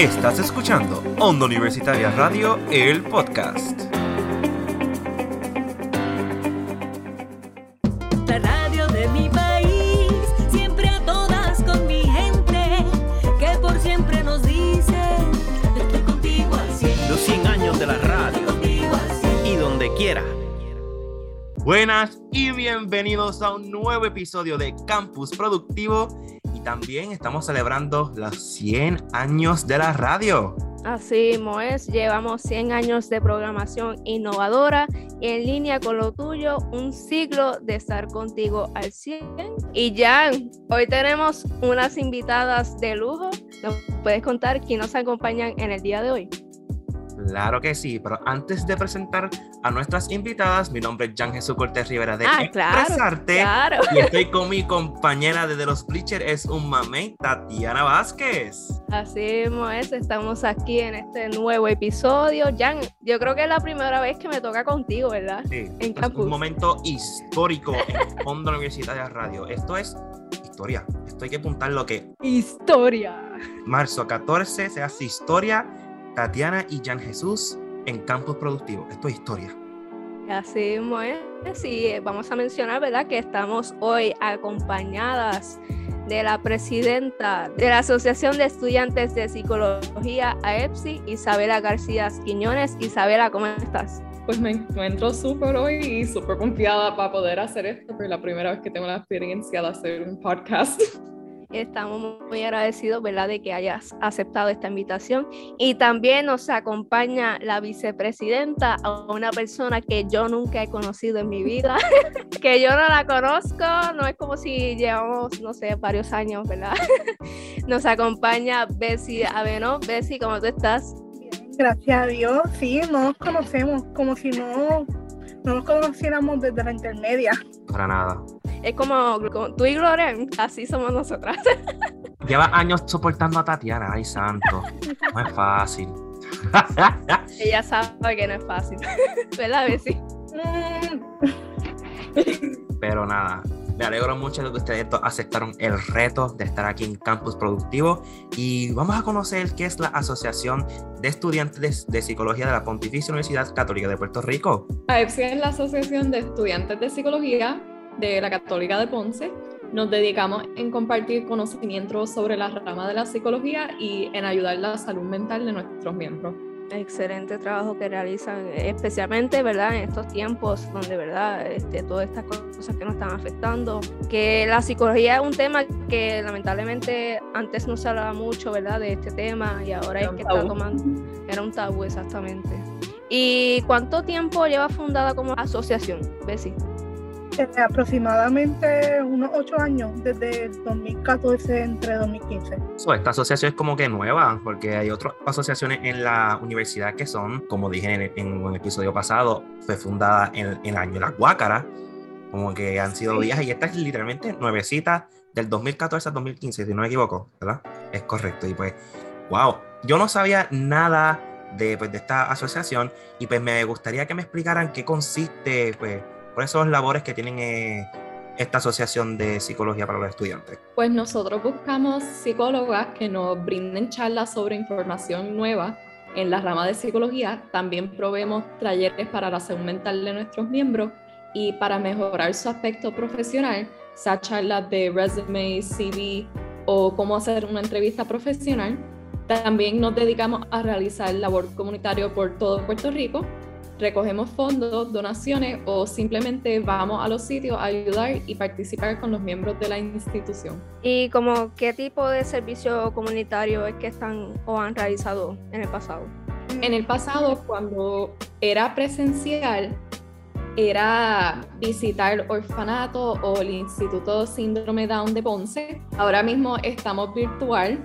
Estás escuchando Onda Universitaria Radio, el podcast. La radio de mi país, siempre a todas con mi gente, que por siempre nos dicen, estoy contigo al. Los 100 años de la radio y donde quiera. Buenas y bienvenidos a un nuevo episodio de Campus Productivo y también estamos celebrando los 100 años de la radio. Así mismo es, llevamos 100 años de programación innovadora en línea con lo tuyo, un siglo de estar contigo al 100. Y Jan, hoy tenemos unas invitadas de lujo. ¿Nos puedes contar quién nos acompañan en el día de hoy? Claro que sí, pero antes de presentar a nuestras invitadas, mi nombre es Jan Jesús Cortés Rivera de Ah, claro, Expresarte Claro. y estoy con mi compañera desde los Bleachers, es un mamey, Tatiana Vázquez. Así mismo es, estamos aquí en este nuevo episodio. Jan, yo creo que es la primera vez que me toca contigo, ¿verdad? Sí, es campus. un momento histórico en Onda Universitaria Radio. Esto es historia. Esto hay que apuntar lo que Historia. marzo 14 se hace historia. Tatiana y Jan Jesús en Campus Productivo. Esto es historia. Así mismo es. Sí, eh, vamos a mencionar, ¿verdad? Que estamos hoy acompañadas de la presidenta de la Asociación de Estudiantes de Psicología AEPSI, Isabela García Quiñones. Isabela, ¿cómo estás? Pues me encuentro súper hoy y súper confiada para poder hacer esto, porque es la primera vez que tengo la experiencia de hacer un podcast. Estamos muy agradecidos, ¿verdad?, de que hayas aceptado esta invitación. Y también nos acompaña la vicepresidenta, una persona que yo nunca he conocido en mi vida, que yo no la conozco, no es como si llevamos, no sé, varios años, ¿verdad? Nos acompaña Bessie Aveno. Bessie, ¿cómo tú estás? Gracias a Dios, sí, no nos conocemos, como si no, no nos conociéramos desde la intermedia. Para nada. Es como, como tú y Gloria, así somos nosotras. Lleva años soportando a Tatiana. Ay, santo. No es fácil. Ella sabe que no es fácil, ¿verdad, Bessie? Mm, Pero nada, me alegro mucho de que ustedes aceptaron el reto de estar aquí en Campus Productivo y vamos a conocer qué es la Asociación de Estudiantes de Psicología de la Pontificia Universidad Católica de Puerto Rico. AEPSI es la Asociación de Estudiantes de Psicología de la Católica de Ponce. Nos dedicamos en compartir conocimientos sobre la rama de la psicología y en ayudar la salud mental de nuestros miembros. Excelente trabajo que realizan, especialmente ¿verdad? en estos tiempos donde ¿verdad? Este, todas estas cosas que nos están afectando, que la psicología es un tema que lamentablemente antes no se hablaba mucho ¿verdad? de este tema y ahora Era es que está tabú. tomando, era un tabú exactamente. ¿Y cuánto tiempo lleva fundada como asociación, Bessie? Eh, aproximadamente unos ocho años, desde el 2014 entre 2015. So, esta asociación es como que nueva, porque hay otras asociaciones en la universidad que son, como dije en, en un episodio pasado, fue fundada en, en el año de la Guácara, como que han sido Sí. viajes, y esta es literalmente nuevecita del 2014 al 2015, si no me equivoco, ¿verdad? Es correcto, y pues, wow, yo no sabía nada de, pues, de esta asociación, y pues me gustaría que me explicaran qué consiste, pues, por esos labores que tienen eh, esta asociación de psicología para los estudiantes. Pues nosotros buscamos psicólogas que nos brinden charlas sobre información nueva en la rama de psicología. También proveemos talleres para la salud mental de nuestros miembros y para mejorar su aspecto profesional, esas charlas de resume, CV o cómo hacer una entrevista profesional. También nos dedicamos a realizar labor comunitario por todo Puerto Rico. Recogemos fondos, donaciones o simplemente vamos a los sitios a ayudar y participar con los miembros de la institución. ¿Y como qué tipo de servicio comunitario es que están o han realizado en el pasado? En el pasado, cuando era presencial, era visitar orfanato o el Instituto Síndrome Down de Ponce. Ahora mismo estamos virtual,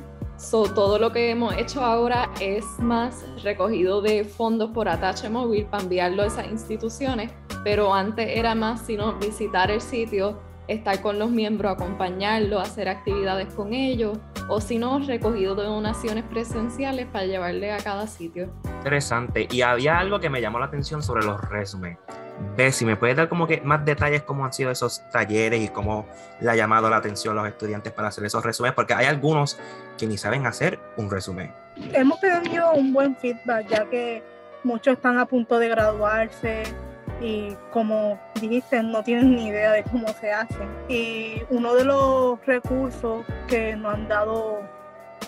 so, todo lo que hemos hecho ahora es más recogido de fondos por atache móvil para enviarlo a esas instituciones, pero antes era más sino visitar el sitio, estar con los miembros, acompañarlos, hacer actividades con ellos, o si no, recogido de donaciones presenciales para llevarle a cada sitio. Interesante. Y había algo que me llamó la atención sobre los resúmenes. Ver si me puedes dar como que más detalles cómo han sido esos talleres y cómo le ha llamado la atención a los estudiantes para hacer esos resúmenes, porque hay algunos que ni saben hacer un resumen. Hemos tenido un buen feedback, ya que muchos están a punto de graduarse y como dijiste, no tienen ni idea de cómo se hacen. Y uno de los recursos que nos han dado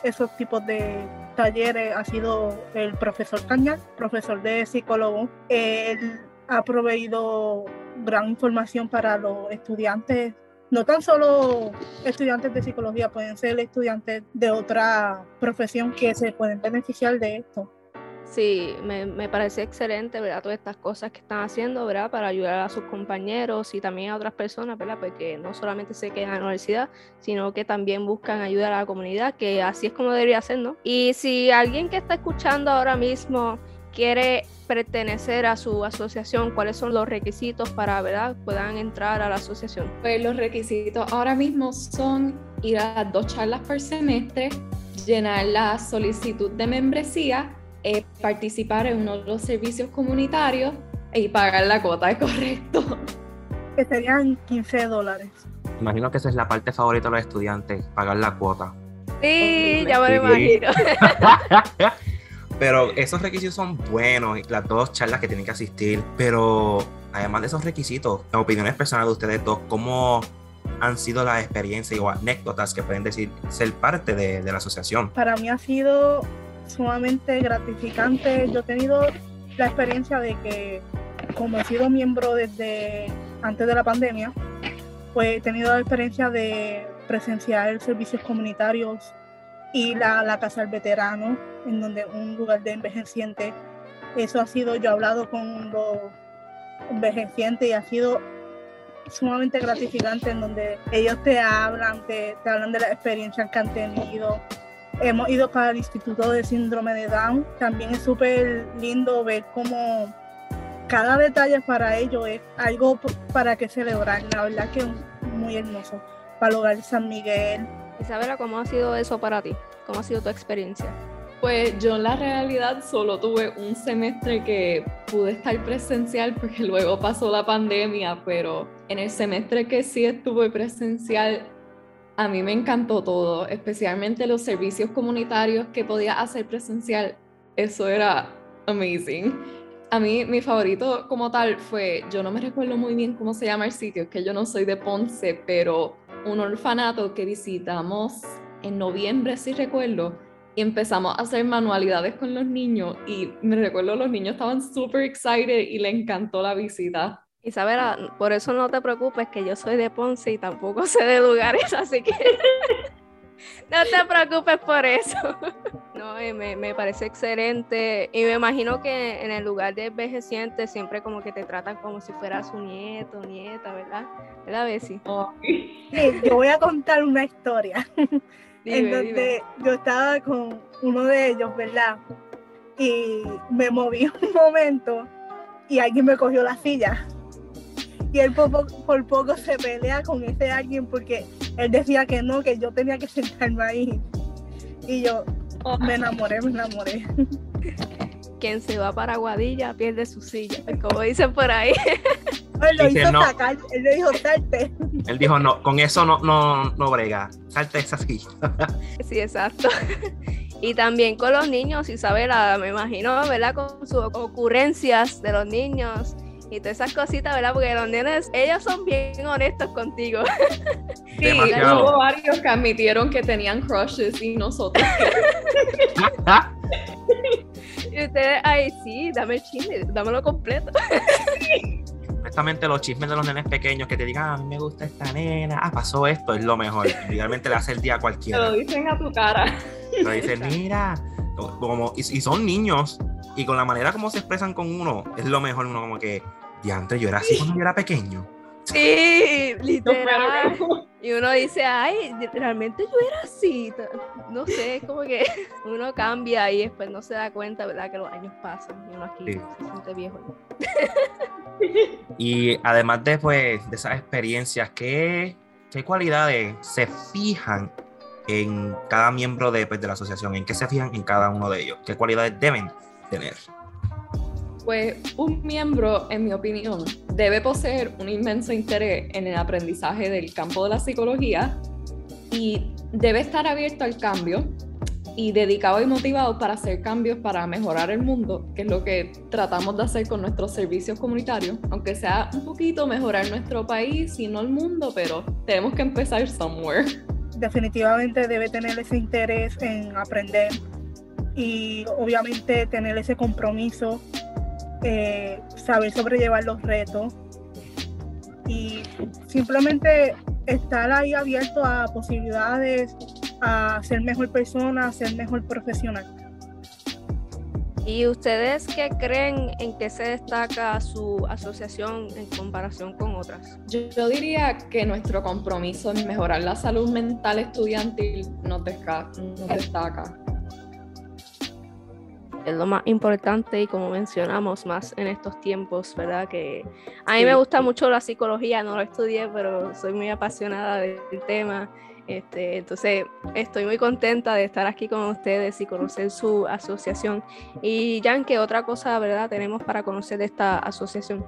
esos tipos de talleres ha sido el profesor Cañal, profesor de psicólogo. Él ha proveído gran información para los estudiantes, no tan solo estudiantes de psicología, pueden ser estudiantes de otra profesión que se pueden beneficiar de esto. Sí, me, me parece excelente, ¿verdad? Todas estas cosas que están haciendo, ¿verdad? Para ayudar a sus compañeros y también a otras personas, ¿verdad? Porque no solamente se quedan en la universidad, sino que también buscan ayudar a la comunidad, que así es como debería ser, ¿no? Y si alguien que está escuchando ahora mismo quiere pertenecer a su asociación, ¿cuáles son los requisitos para, ¿verdad? Puedan entrar a la asociación. Pues los requisitos ahora mismo son ir a las dos charlas por semestre, llenar la solicitud de membresía, eh, participar en uno de los servicios comunitarios y pagar la cuota, ¿es correcto? que serían 15 dólares. Imagino que esa es la parte favorita de los estudiantes, pagar la cuota. Sí, ya me lo Sí. imagino. Pero esos requisitos son buenos, las dos charlas que tienen que asistir, pero además de esos requisitos, en opiniones personales de ustedes dos, ¿cómo han sido las experiencias o anécdotas que pueden decir ser parte de, de la asociación? Para mí ha sido sumamente gratificante. Yo he tenido la experiencia de que, como he sido miembro desde antes de la pandemia, pues he tenido la experiencia de presenciar servicios comunitarios y la, la Casa del Veterano, en donde un lugar de envejecientes. Eso ha sido, yo he hablado con los envejecientes y ha sido sumamente gratificante en donde ellos te hablan, te, te hablan de las experiencias que han tenido. Hemos ido para el Instituto de Síndrome de Down. También es súper lindo ver cómo cada detalle para ellos es algo para que celebrar. La verdad que es muy hermoso. Para el hogar San Miguel, Isabela, ¿cómo ha sido eso para ti? ¿Cómo ha sido tu experiencia? Pues yo en la realidad solo tuve un semestre que pude estar presencial porque luego pasó la pandemia, pero en el semestre que sí estuve presencial, a mí me encantó todo, especialmente los servicios comunitarios que podía hacer presencial. Eso era amazing. A mí mi favorito como tal fue, yo no me recuerdo muy bien cómo se llama el sitio, es que yo no soy de Ponce, pero un orfanato que visitamos en noviembre, si recuerdo, y empezamos a hacer manualidades con los niños y me recuerdo los niños estaban súper excited y le encantó la visita. Isabela, por eso no te preocupes que yo soy de Ponce y tampoco sé de lugares, así que no te preocupes por eso. No, me, me parece excelente y me imagino que en el lugar de envejecientes siempre como que te tratan como si fueras su nieto, nieta, ¿verdad? ¿Verdad, Bessie? Sí, yo voy a contar una historia. en donde dime. yo estaba con uno de ellos, ¿verdad? Y me moví un momento y alguien me cogió la silla. Y él por, po- por poco se pelea con ese alguien porque él decía que no, que yo tenía que sentarme ahí. Y yo me enamoré, me enamoré. Quien se va para Guadilla pierde su silla, como dicen por ahí. Él lo Dice hizo no. sacar, él le dijo salte. Él dijo, no, con eso no, no, no brega, salte esa silla. Sí, exacto. Y también con los niños, Isabela, me imagino, ¿verdad? Con sus ocurrencias de los niños y todas esas cositas, ¿verdad? Porque los nenes, ellos son bien honestos contigo. Sí, Demasiado. hubo varios que admitieron que tenían crushes y nosotros. Y ustedes, ay, sí, dame el chisme, dámelo completo. Honestamente, los chismes de los nenes pequeños que te digan, "Ah, a mí me gusta esta nena, ah, pasó esto, es lo mejor. Realmente le hace el día a Te cualquiera. lo dicen a tu cara. Pero dicen, mira, como, y, y son niños, y con la manera como se expresan con uno, es lo mejor, uno como que, diantre, yo era así cuando yo era pequeño. Sí, literal. Y uno dice, ay, realmente yo era así. No sé, es como que uno cambia y después no se da cuenta, ¿verdad? Que los años pasan y uno aquí Sí. se siente viejo. Y además de, pues, de esas experiencias, ¿qué, qué cualidades se fijan en cada miembro de, pues, de la asociación? ¿En qué se fijan en cada uno de ellos? ¿Qué cualidades deben tener? Pues un miembro, en mi opinión, debe poseer un inmenso interés en el aprendizaje del campo de la psicología y debe estar abierto al cambio y dedicado y motivado para hacer cambios para mejorar el mundo, que es lo que tratamos de hacer con nuestros servicios comunitarios, aunque sea un poquito mejorar nuestro país y no el mundo, pero tenemos que empezar somewhere. Definitivamente debe tener ese interés en aprender y obviamente tener ese compromiso, eh, saber sobrellevar los retos y simplemente estar ahí abierto a posibilidades, a ser mejor persona, a ser mejor profesional. ¿Y ustedes qué creen en qué se destaca su asociación en comparación con otras? Yo, yo diría que nuestro compromiso en mejorar la salud mental estudiantil nos, desca- nos destaca. Es lo más importante y como mencionamos más en estos tiempos, ¿verdad? Que a mí me Sí. gusta mucho la psicología, no lo estudié, pero soy muy apasionada del tema. Este, entonces, estoy muy contenta de estar aquí con ustedes y conocer su asociación. Y Jan, ¿qué otra cosa, verdad, tenemos para conocer de esta asociación?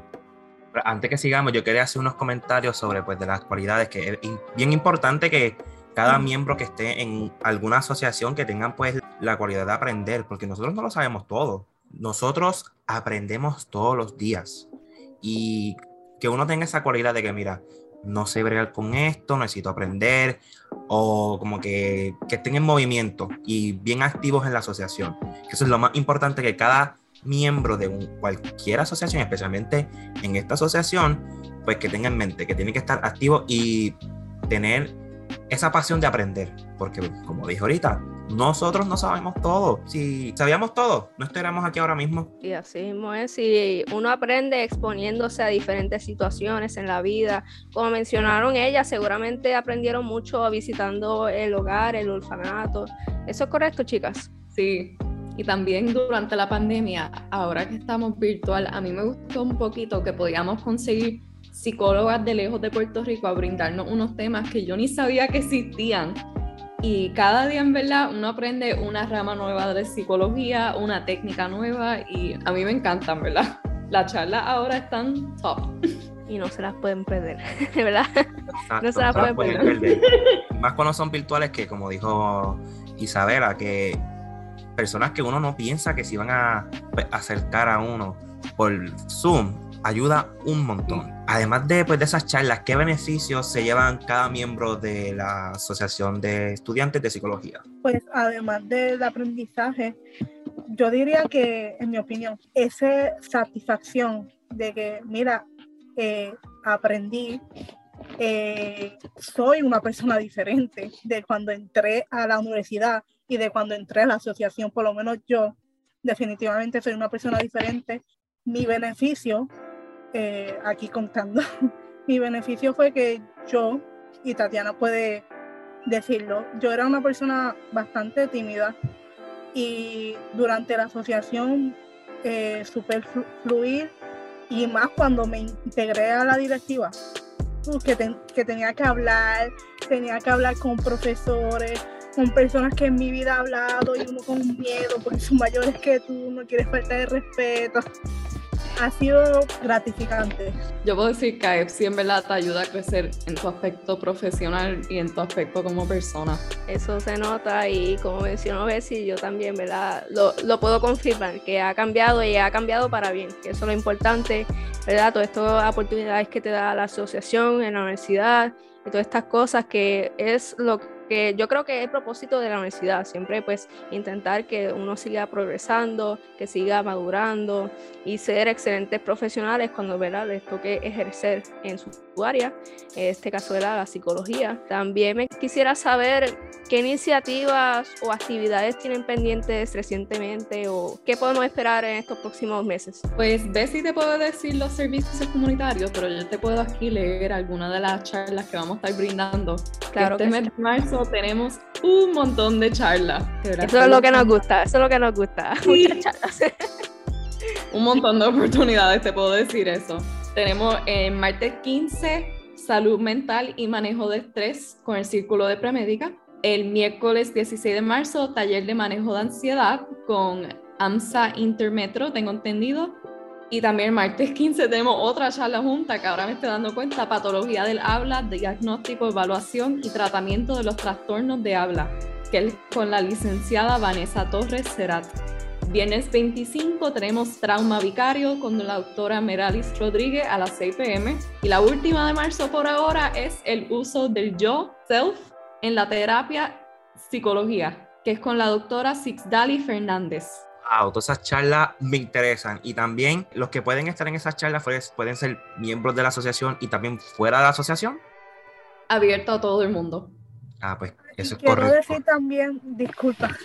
Antes que sigamos, yo quería hacer unos comentarios sobre pues, de las cualidades, que es bien importante que cada miembro que esté en alguna asociación que tengan pues la cualidad de aprender, porque nosotros no lo sabemos todo. Nosotros aprendemos todos los días. Y que uno tenga esa cualidad de que, mira, no sé bregar con esto, necesito aprender, o como que, que estén en movimiento y bien activos en la asociación. Eso es lo más importante que cada miembro de un- cualquier asociación, especialmente en esta asociación, pues que tenga en mente que tiene que estar activo y tener esa pasión de aprender, porque como dije ahorita, nosotros no sabemos todo. Si sabíamos todo, no estaríamos aquí ahora mismo. Y así mismo es, y uno aprende exponiéndose a diferentes situaciones en la vida. Como mencionaron ellas, seguramente aprendieron mucho visitando el hogar, el orfanato. ¿Eso es correcto, chicas? Sí, y también durante la pandemia, ahora que estamos virtual, a mí me gustó un poquito que podíamos conseguir psicólogas de lejos de Puerto Rico a brindarnos unos temas que yo ni sabía que existían. Y cada día, en verdad, uno aprende una rama nueva de psicología, una técnica nueva, y a mí me encantan, ¿verdad? Las charlas ahora están top. Y no se las pueden perder, ¿verdad? Exacto, No se la las pueden pueden perder. Más cuando son virtuales que, como dijo Isabela, que personas que uno no piensa que se iban a acercar a uno por Zoom ayuda un montón. Además de, pues, de esas charlas, ¿qué beneficios se llevan cada miembro de la Asociación de Estudiantes de Psicología? Pues además del aprendizaje, yo diría que, en mi opinión, esa satisfacción de que, mira, eh, aprendí, eh, soy una persona diferente de cuando entré a la universidad y de cuando entré a la asociación, por lo menos yo definitivamente soy una persona diferente. Mi beneficio, eh, aquí contando, mi beneficio fue que yo, y Tatiana puede decirlo, yo era una persona bastante tímida y durante la asociación eh, fluir y más cuando me integré a la directiva, uh, que, ten- que tenía que hablar, tenía que hablar con profesores, con personas que en mi vida he hablado y uno con miedo porque son mayores que tú, no quieres falta de respeto. Ha sido gratificante. Yo puedo decir que AEPSI en verdad te ayuda a crecer en tu aspecto profesional y en tu aspecto como persona. Eso se nota y como mencionó Bessie, yo también, ¿verdad? Lo, lo puedo confirmar, que ha cambiado y ha cambiado para bien, que eso es lo importante, ¿verdad? Todas estas oportunidades que te da la asociación en la universidad y todas estas cosas que es lo que yo creo que es el propósito de la universidad, siempre pues intentar que uno siga progresando, que siga madurando y ser excelentes profesionales cuando ¿verdad? les toque ejercer en su área, en este caso era la psicología. También me quisiera saber qué iniciativas o actividades tienen pendientes recientemente o qué podemos esperar en estos próximos meses. Pues Bessie te puedo decir los servicios comunitarios, pero yo te puedo aquí leer algunas de las charlas que vamos a estar brindando. Claro este que mes sí. de marzo tenemos un montón de charlas. Verdad, Eso es lo que nos gusta, eso es lo que nos gusta. Sí. Muchas charlas. un montón de oportunidades, te puedo decir eso. Tenemos en martes 15 salud mental y manejo de estrés con el Círculo de Premédica. El miércoles 16 de marzo, taller de manejo de ansiedad con AMSA Intermetro, tengo entendido. Y también el martes 15 tenemos otra charla junta que ahora me estoy dando cuenta, patología del habla, diagnóstico, evaluación y tratamiento de los trastornos de habla, que es con la licenciada Vanessa Torres Cerat. Viernes 25 tenemos trauma vicario con la doctora Meralis Rodríguez a las 6 pm. Y la última de marzo por ahora es el uso del yo, self, en la terapia psicología, que es con la doctora Sixdali Fernández. Wow, todas esas charlas me interesan. Y también los que pueden estar en esas charlas pues, pueden ser miembros de la asociación y también fuera de la asociación. Abierto a todo el mundo. Ah, pues eso es Quiero correcto. decir también, disculpa,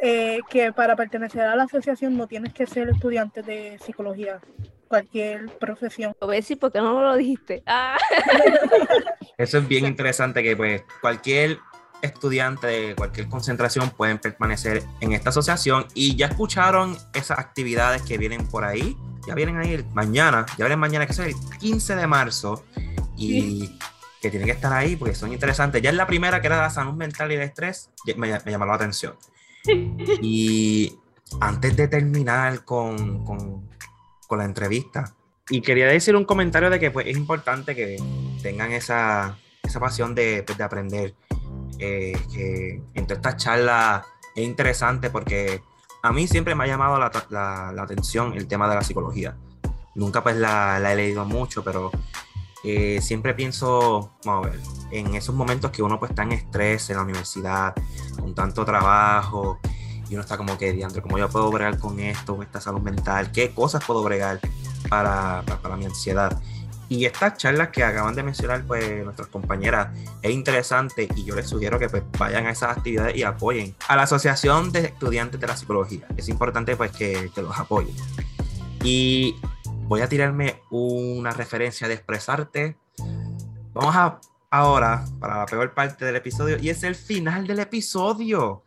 eh, que para pertenecer a la asociación no tienes que ser estudiante de psicología, cualquier profesión. A ver si, ¿por qué no me lo dijiste? Ah. Eso es bien interesante que pues cualquier estudiante de cualquier concentración pueden permanecer en esta asociación y ya escucharon esas actividades que vienen por ahí. Ya vienen ahí el- mañana, ya vienen mañana, que es el 15 de marzo y que tienen que estar ahí porque son interesantes. Ya es la primera que era la salud mental y el estrés, me, me llamó la atención. Y antes de terminar con, con, con la entrevista, y quería decir un comentario de que pues, es importante que tengan esa, esa pasión de, pues, de aprender. eh, que entre estas charlas es interesante porque a mí siempre me ha llamado la, la- la atención el tema de la psicología. Nunca pues la, la he leído mucho, pero eh, siempre pienso, vamos a ver, en esos momentos que uno pues está en estrés en la universidad, con tanto trabajo, y uno está como que, diantre, ¿cómo yo puedo bregar con esto, con esta salud mental? ¿Qué cosas puedo bregar para, para, para mi ansiedad? Y estas charlas que acaban de mencionar pues nuestras compañeras es interesante y yo les sugiero que pues vayan a esas actividades y apoyen a la Asociación de Estudiantes de la Psicología. Es importante pues que, que los apoyen. Y voy a tirarme una referencia de expresarte. Vamos a ahora para la peor parte del episodio y es el final del episodio.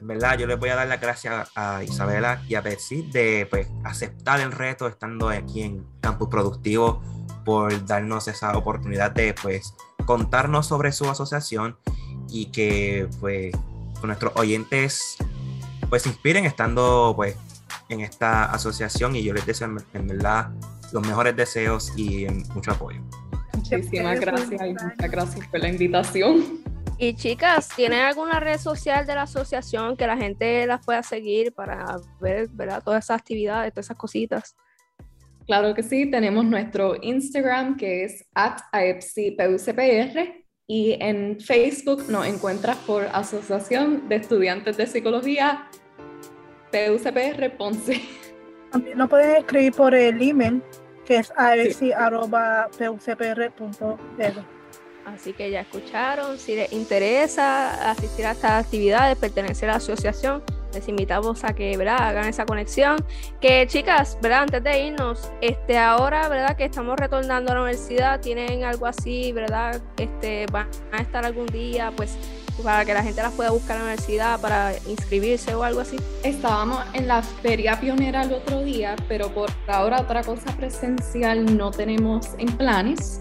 En verdad, yo les voy a dar las gracias a Isabela y a Betsy de pues, aceptar el reto estando aquí en Campus Productivo por darnos esa oportunidad de pues contarnos sobre su asociación y que pues nuestros oyentes pues se inspiren estando pues en esta asociación y yo les deseo en, verdad los mejores deseos y mucho apoyo. Muchísimas gracias y muchas gracias por la invitación. Y chicas, ¿tienen alguna red social de la asociación que la gente las pueda seguir para ver ¿verdad? todas esas actividades, todas esas cositas? Claro que sí, tenemos nuestro Instagram que es at AEPSIPUCPR y en Facebook nos encuentras por Asociación de Estudiantes de Psicología PUCPR Ponce. También nos pueden escribir por el email que es aesi.pucpr.edu. Así que ya escucharon, si les interesa asistir a estas actividades, pertenecer a la asociación, les invitamos a que ¿verdad? hagan esa conexión. Que chicas, ¿verdad? antes de irnos, este, ahora ¿verdad? que estamos retornando a la universidad, tienen algo así, ¿verdad? Este, van a estar algún día, pues para que la gente las pueda buscar en la universidad para inscribirse o algo así. Estábamos en la feria pionera el otro día, pero por ahora otra cosa presencial no tenemos en planes.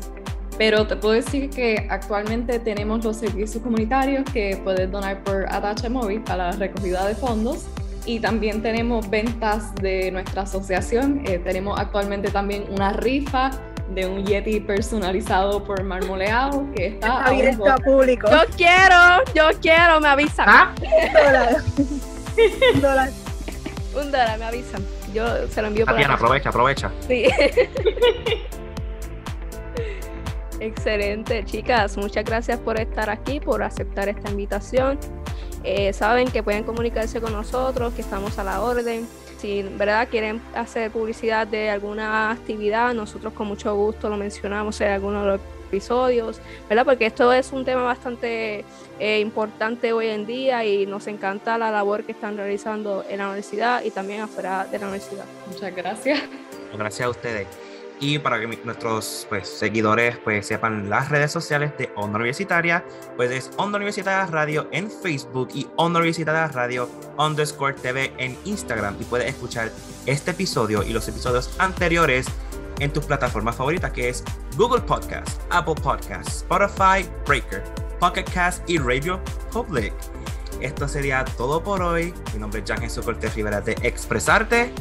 Pero te puedo decir que actualmente tenemos los servicios comunitarios que puedes donar por Atache Móvil para la recogida de fondos. Y también tenemos ventas de nuestra asociación. Eh, tenemos actualmente también una rifa de un Yeti personalizado por Marmoleado que está un abierto a público. Yo quiero, yo quiero, me avisan. Dólar. Dólar. Un dólar, me avisan. Yo se lo envío Tatiana, aprovecha, aprovecha. Sí. Excelente, chicas. Muchas gracias por estar aquí, por aceptar esta invitación. Eh, saben que pueden comunicarse con nosotros, que estamos a la orden. Si verdad quieren hacer publicidad de alguna actividad, nosotros con mucho gusto lo mencionamos en algunos de los episodios, ¿verdad? Porque esto es un tema bastante eh, importante hoy en día y nos encanta la labor que están realizando en la universidad y también afuera de la universidad. Muchas gracias. Gracias a ustedes. Y para que nuestros pues, seguidores pues, sepan las redes sociales de Onda Universitaria, pues es Onda Universitaria Radio en Facebook y Onda Universitaria Radio underscore TV en Instagram. Y puedes escuchar este episodio y los episodios anteriores en tus plataformas favoritas, que es Google Podcast, Apple Podcast, Spotify, Breaker, Pocket Cast y Radio Public. Esto sería todo por hoy. Mi nombre es Jan Jesús Rivera de Expresarte.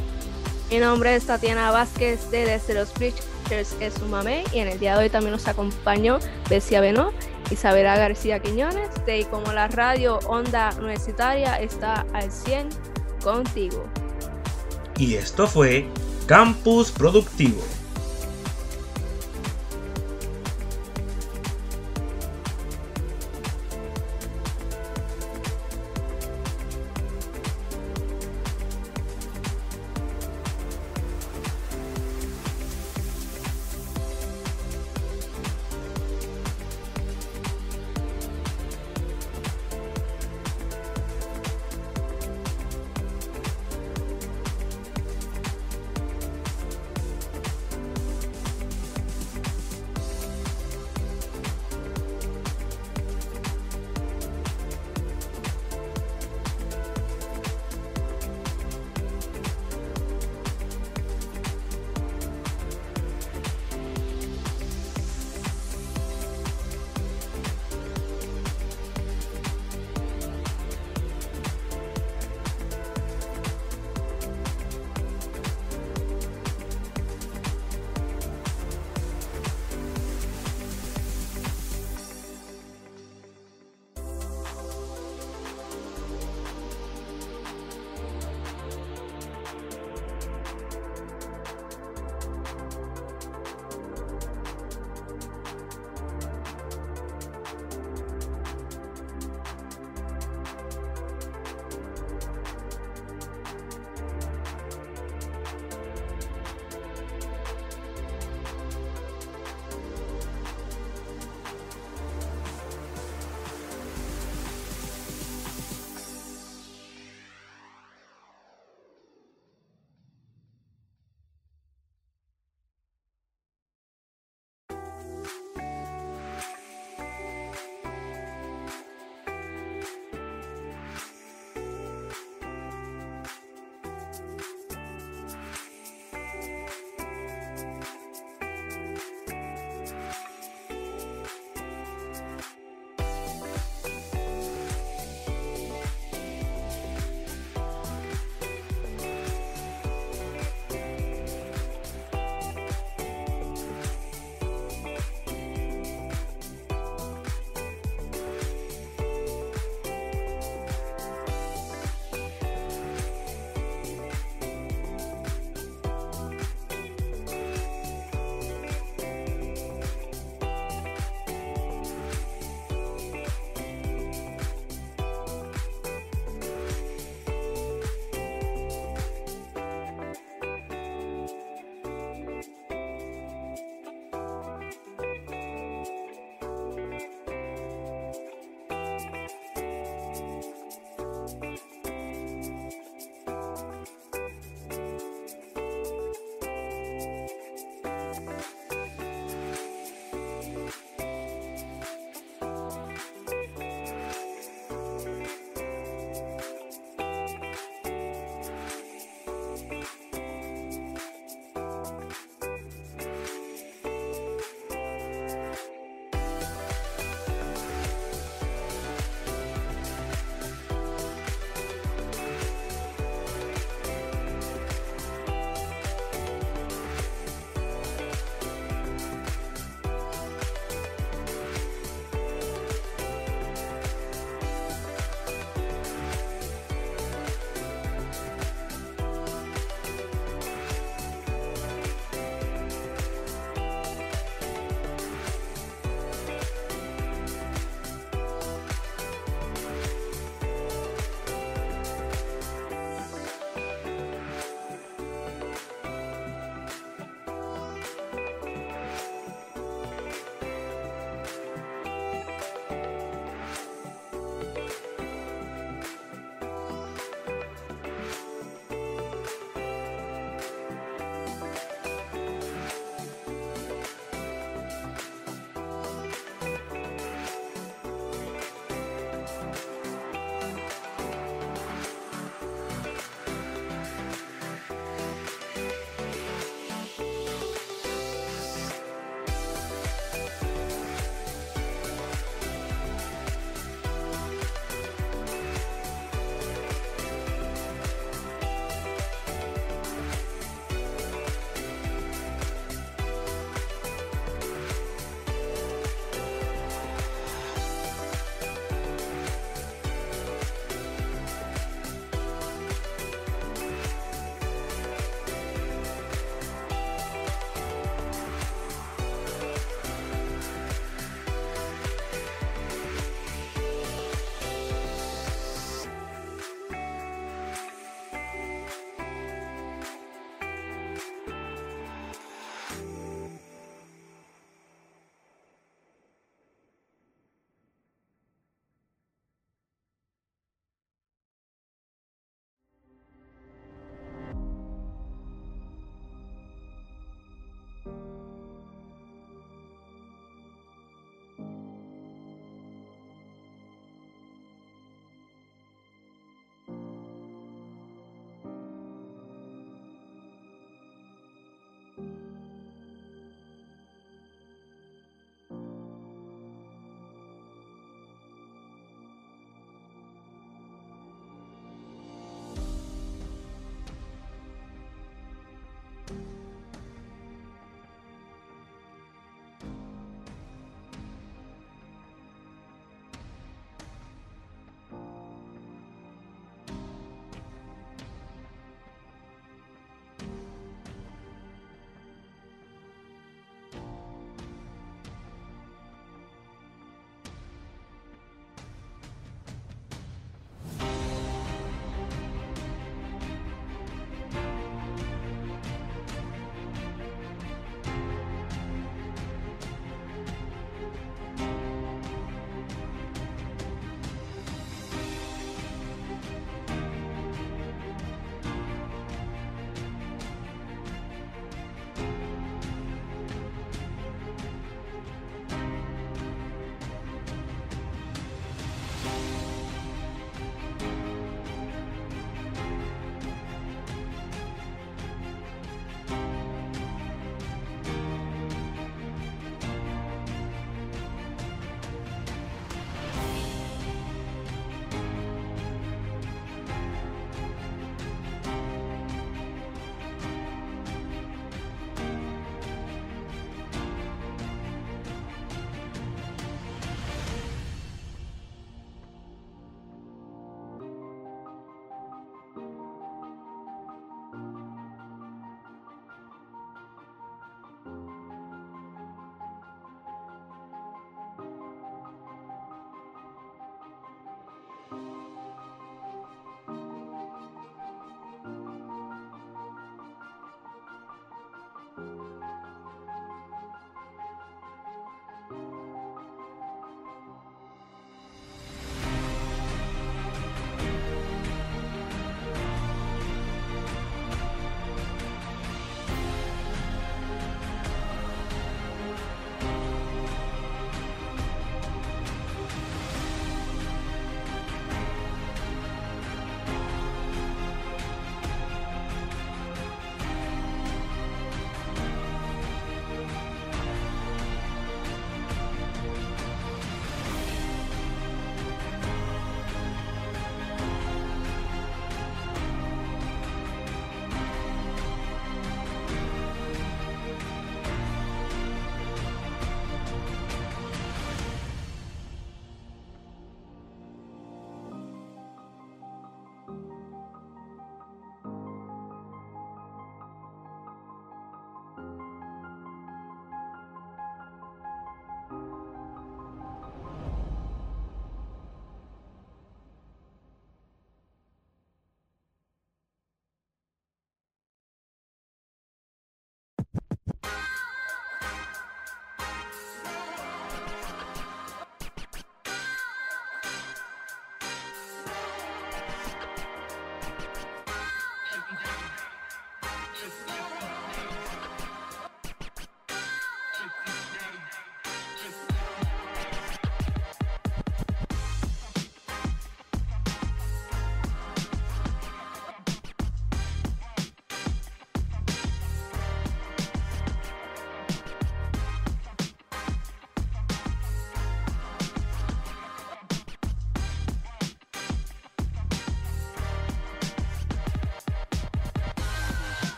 Mi nombre es Tatiana Vázquez de Desde los Preachers es su mamé y en el día de hoy también nos acompañó Bessia Benó, Isabela García Quiñones, de como la radio Onda Universitaria está al 100 contigo. Y esto fue Campus Productivo.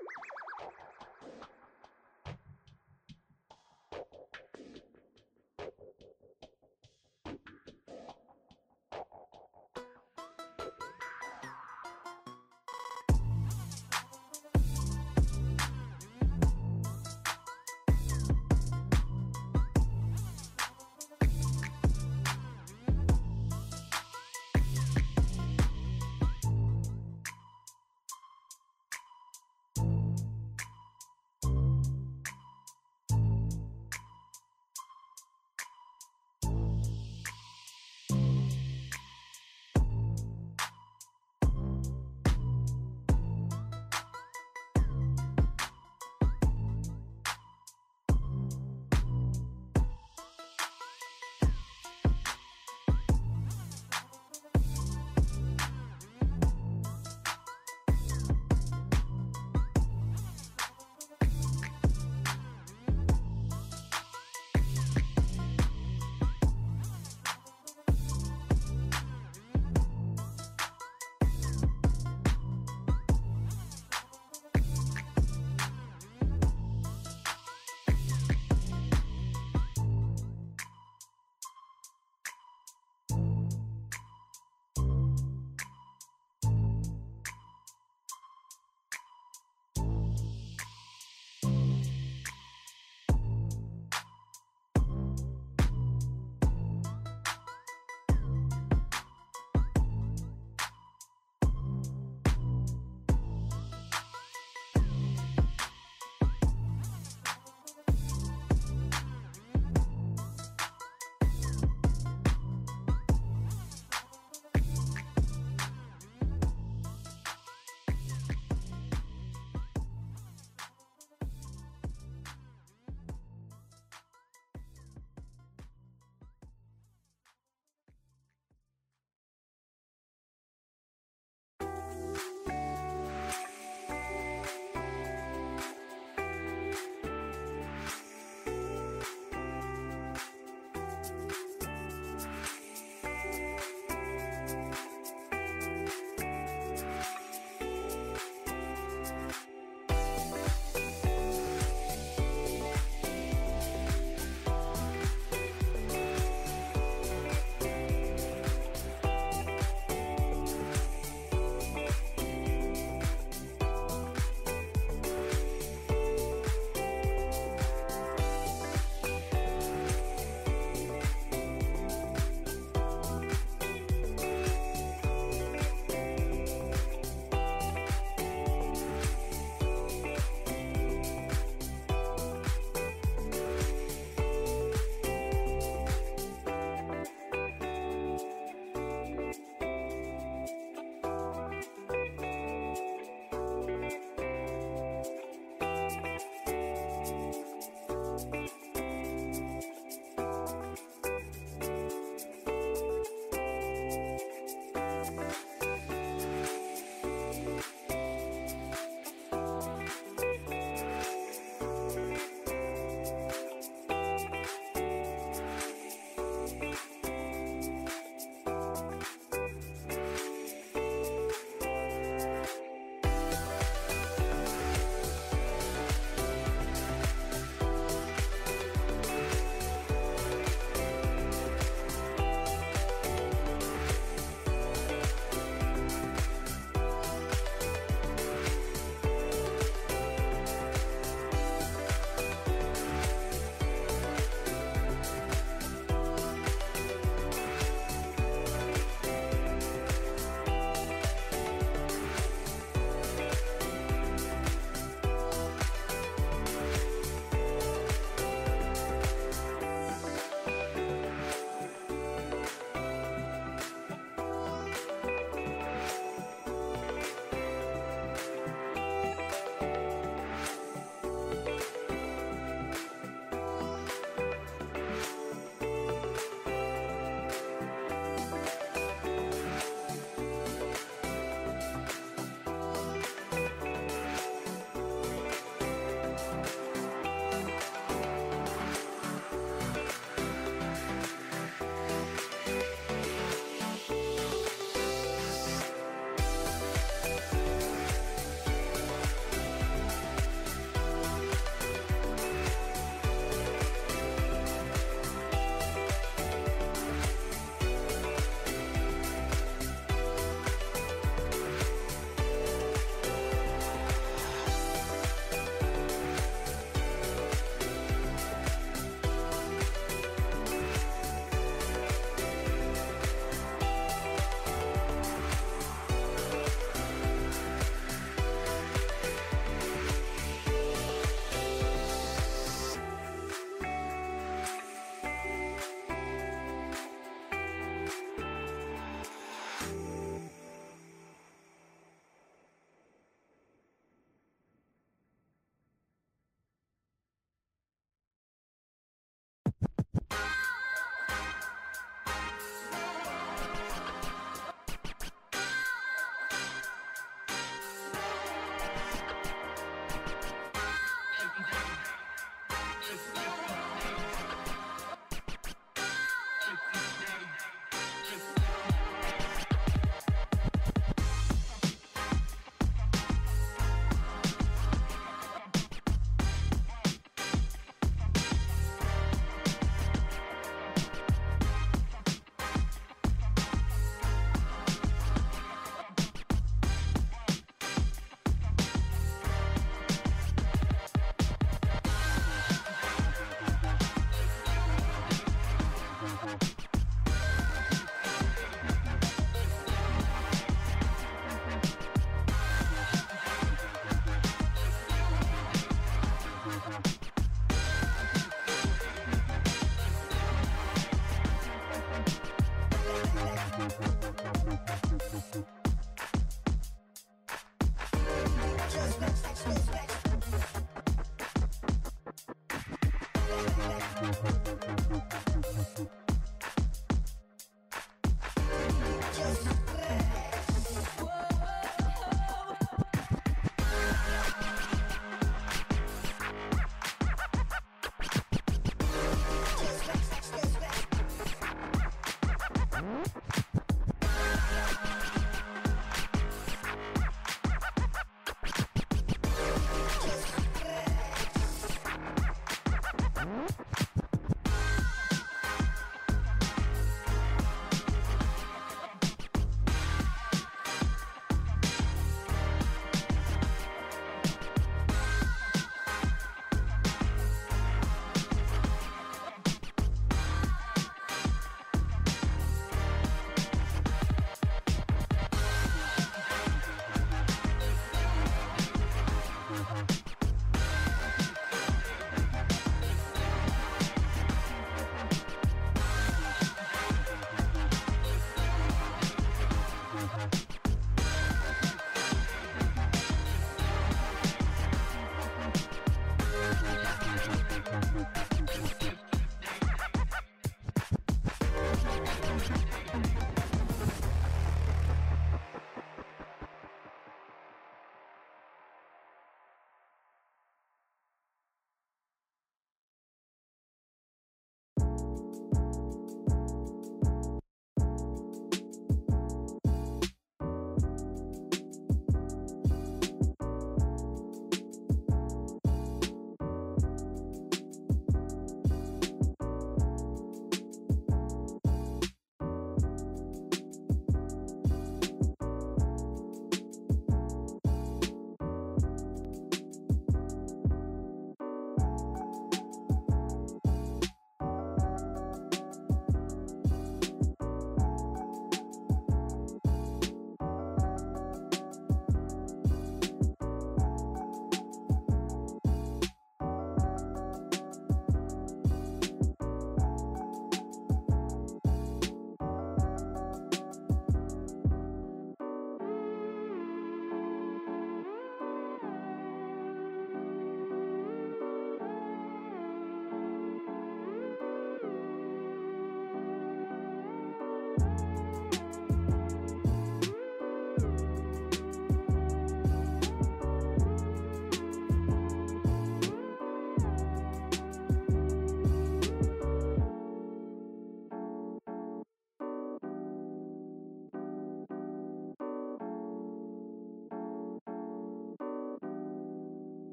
you